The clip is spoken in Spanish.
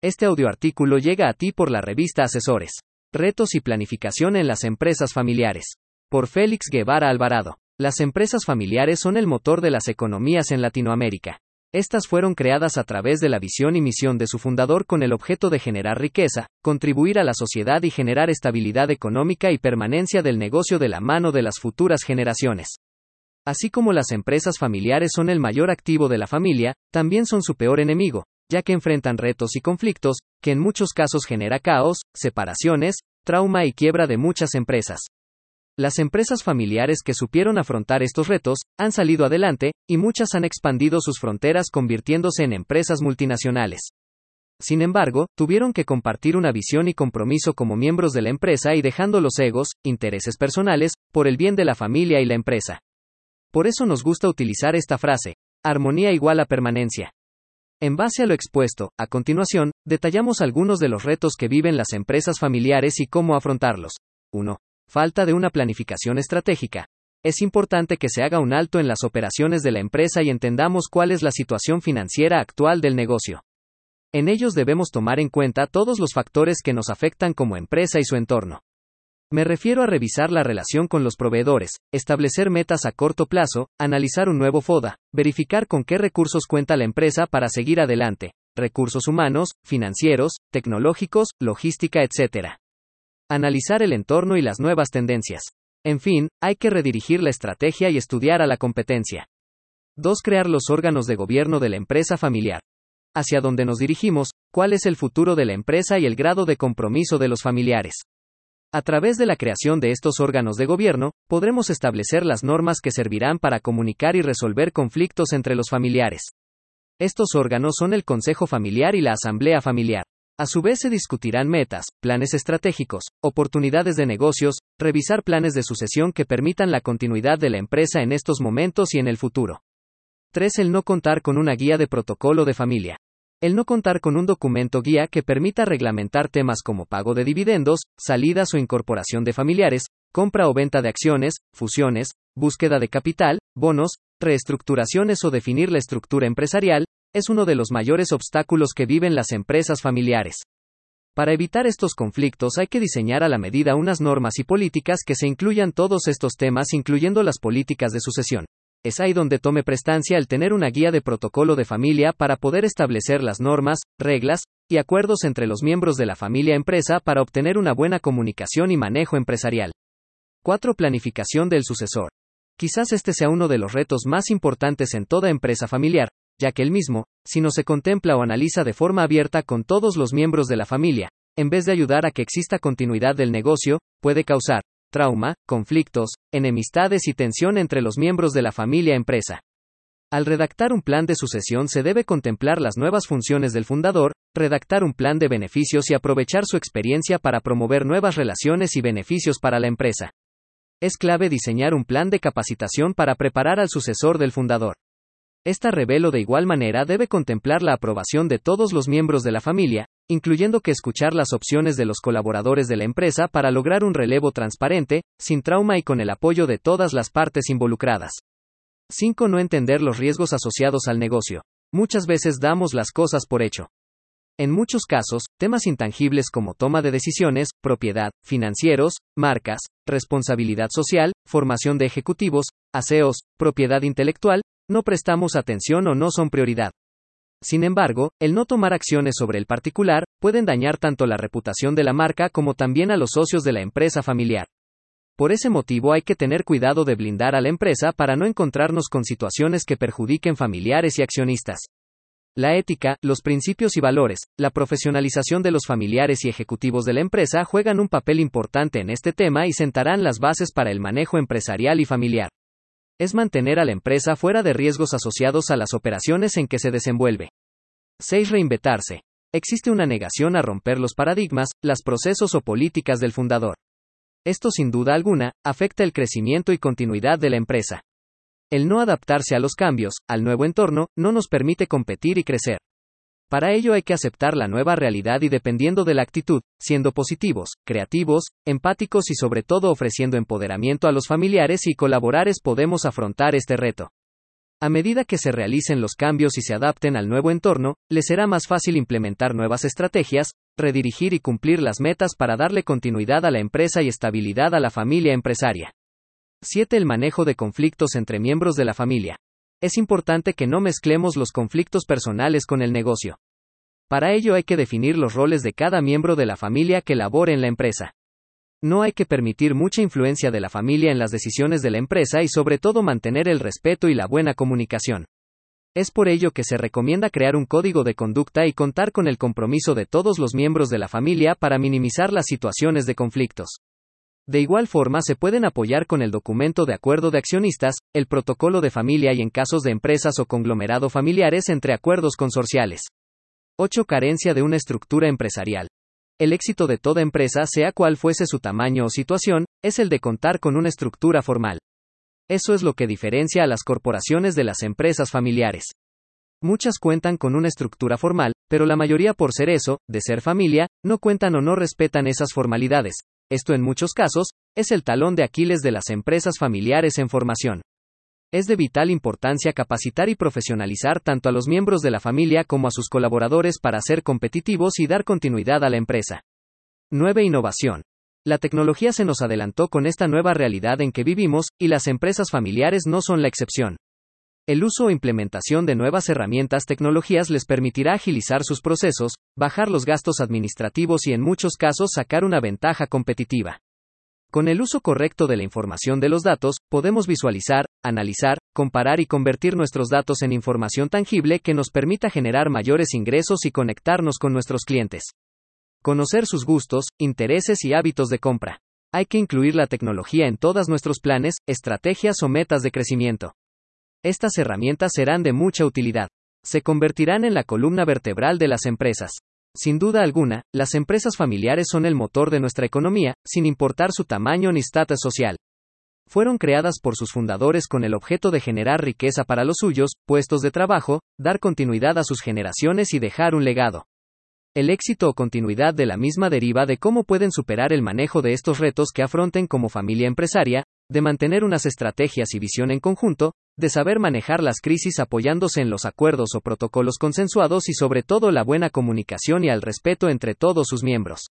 Este audioartículo llega a ti por la revista Asesores. Retos y planificación en las empresas familiares. Por Félix Guevara Alvarado. Las empresas familiares son el motor de las economías en Latinoamérica. Estas fueron creadas a través de la visión y misión de su fundador con el objeto de generar riqueza, contribuir a la sociedad y generar estabilidad económica y permanencia del negocio de la mano de las futuras generaciones. Así como las empresas familiares son el mayor activo de la familia, también son su peor enemigo, ya que enfrentan retos y conflictos, que en muchos casos genera caos, separaciones, trauma y quiebra de muchas empresas. Las empresas familiares que supieron afrontar estos retos, han salido adelante, y muchas han expandido sus fronteras convirtiéndose en empresas multinacionales. Sin embargo, tuvieron que compartir una visión y compromiso como miembros de la empresa y dejando los egos, intereses personales, por el bien de la familia y la empresa. Por eso nos gusta utilizar esta frase, armonía igual a permanencia. En base a lo expuesto, a continuación, detallamos algunos de los retos que viven las empresas familiares y cómo afrontarlos. 1. Falta de una planificación estratégica. Es importante que se haga un alto en las operaciones de la empresa y entendamos cuál es la situación financiera actual del negocio. En ellos debemos tomar en cuenta todos los factores que nos afectan como empresa y su entorno. Me refiero a revisar la relación con los proveedores, establecer metas a corto plazo, analizar un nuevo FODA, verificar con qué recursos cuenta la empresa para seguir adelante, recursos humanos, financieros, tecnológicos, logística, etc. Analizar el entorno y las nuevas tendencias. En fin, hay que redirigir la estrategia y estudiar a la competencia. 2. Crear los órganos de gobierno de la empresa familiar. Hacia dónde nos dirigimos, cuál es el futuro de la empresa y el grado de compromiso de los familiares. A través de la creación de estos órganos de gobierno, podremos establecer las normas que servirán para comunicar y resolver conflictos entre los familiares. Estos órganos son el Consejo Familiar y la Asamblea Familiar. A su vez se discutirán metas, planes estratégicos, oportunidades de negocios, revisar planes de sucesión que permitan la continuidad de la empresa en estos momentos y en el futuro. 3. El no contar con una guía de protocolo de familia. El no contar con un documento guía que permita reglamentar temas como pago de dividendos, salidas o incorporación de familiares, compra o venta de acciones, fusiones, búsqueda de capital, bonos, reestructuraciones o definir la estructura empresarial, es uno de los mayores obstáculos que viven las empresas familiares. Para evitar estos conflictos hay que diseñar a la medida unas normas y políticas que se incluyan todos estos temas incluyendo las políticas de sucesión. Es ahí donde tome prestancia el tener una guía de protocolo de familia para poder establecer las normas, reglas y acuerdos entre los miembros de la familia empresa para obtener una buena comunicación y manejo empresarial. 4. Planificación del sucesor. Quizás este sea uno de los retos más importantes en toda empresa familiar, ya que el mismo, si no se contempla o analiza de forma abierta con todos los miembros de la familia, en vez de ayudar a que exista continuidad del negocio, puede causar trauma, conflictos, enemistades y tensión entre los miembros de la familia empresa. Al redactar un plan de sucesión se debe contemplar las nuevas funciones del fundador, redactar un plan de beneficios y aprovechar su experiencia para promover nuevas relaciones y beneficios para la empresa. Es clave diseñar un plan de capacitación para preparar al sucesor del fundador. Esta revelo de igual manera debe contemplar la aprobación de todos los miembros de la familia, incluyendo que escuchar las opciones de los colaboradores de la empresa para lograr un relevo transparente, sin trauma y con el apoyo de todas las partes involucradas. 5. No entender los riesgos asociados al negocio. Muchas veces damos las cosas por hecho. En muchos casos, temas intangibles como toma de decisiones, propiedad, financieros, marcas, responsabilidad social, formación de ejecutivos, aseos, propiedad intelectual, no prestamos atención o no son prioridad. Sin embargo, el no tomar acciones sobre el particular, pueden dañar tanto la reputación de la marca como también a los socios de la empresa familiar. Por ese motivo hay que tener cuidado de blindar a la empresa para no encontrarnos con situaciones que perjudiquen familiares y accionistas. La ética, los principios y valores, la profesionalización de los familiares y ejecutivos de la empresa juegan un papel importante en este tema y sentarán las bases para el manejo empresarial y familiar es mantener a la empresa fuera de riesgos asociados a las operaciones en que se desenvuelve. 6. Reinventarse. Existe una negación a romper los paradigmas, los procesos o políticas del fundador. Esto sin duda alguna, afecta el crecimiento y continuidad de la empresa. El no adaptarse a los cambios, al nuevo entorno, no nos permite competir y crecer. Para ello hay que aceptar la nueva realidad y dependiendo de la actitud, siendo positivos, creativos, empáticos y sobre todo ofreciendo empoderamiento a los familiares y colaboradores podemos afrontar este reto. A medida que se realicen los cambios y se adapten al nuevo entorno, les será más fácil implementar nuevas estrategias, redirigir y cumplir las metas para darle continuidad a la empresa y estabilidad a la familia empresaria. 7. El manejo de conflictos entre miembros de la familia. Es importante que no mezclemos los conflictos personales con el negocio. Para ello hay que definir los roles de cada miembro de la familia que labore en la empresa. No hay que permitir mucha influencia de la familia en las decisiones de la empresa y sobre todo mantener el respeto y la buena comunicación. Es por ello que se recomienda crear un código de conducta y contar con el compromiso de todos los miembros de la familia para minimizar las situaciones de conflictos. De igual forma se pueden apoyar con el documento de acuerdo de accionistas, el protocolo de familia y en casos de empresas o conglomerado familiares entre acuerdos consorciales. 8. Carencia de una estructura empresarial. El éxito de toda empresa, sea cual fuese su tamaño o situación, es el de contar con una estructura formal. Eso es lo que diferencia a las corporaciones de las empresas familiares. Muchas cuentan con una estructura formal, pero la mayoría por ser eso, de ser familia, no cuentan o no respetan esas formalidades. Esto en muchos casos, es el talón de Aquiles de las empresas familiares en formación. Es de vital importancia capacitar y profesionalizar tanto a los miembros de la familia como a sus colaboradores para ser competitivos y dar continuidad a la empresa. 9. Innovación. La tecnología se nos adelantó con esta nueva realidad en que vivimos, y las empresas familiares no son la excepción. El uso o implementación de nuevas herramientas tecnologías les permitirá agilizar sus procesos, bajar los gastos administrativos y en muchos casos sacar una ventaja competitiva. Con el uso correcto de la información de los datos, podemos visualizar, analizar, comparar y convertir nuestros datos en información tangible que nos permita generar mayores ingresos y conectarnos con nuestros clientes. Conocer sus gustos, intereses y hábitos de compra. Hay que incluir la tecnología en todos nuestros planes, estrategias o metas de crecimiento. Estas herramientas serán de mucha utilidad. Se convertirán en la columna vertebral de las empresas. Sin duda alguna, las empresas familiares son el motor de nuestra economía, sin importar su tamaño ni estatus social. Fueron creadas por sus fundadores con el objeto de generar riqueza para los suyos, puestos de trabajo, dar continuidad a sus generaciones y dejar un legado. El éxito o continuidad de la misma deriva de cómo pueden superar el manejo de estos retos que afronten como familia empresaria, de mantener unas estrategias y visión en conjunto, de saber manejar las crisis apoyándose en los acuerdos o protocolos consensuados y sobre todo la buena comunicación y al respeto entre todos sus miembros.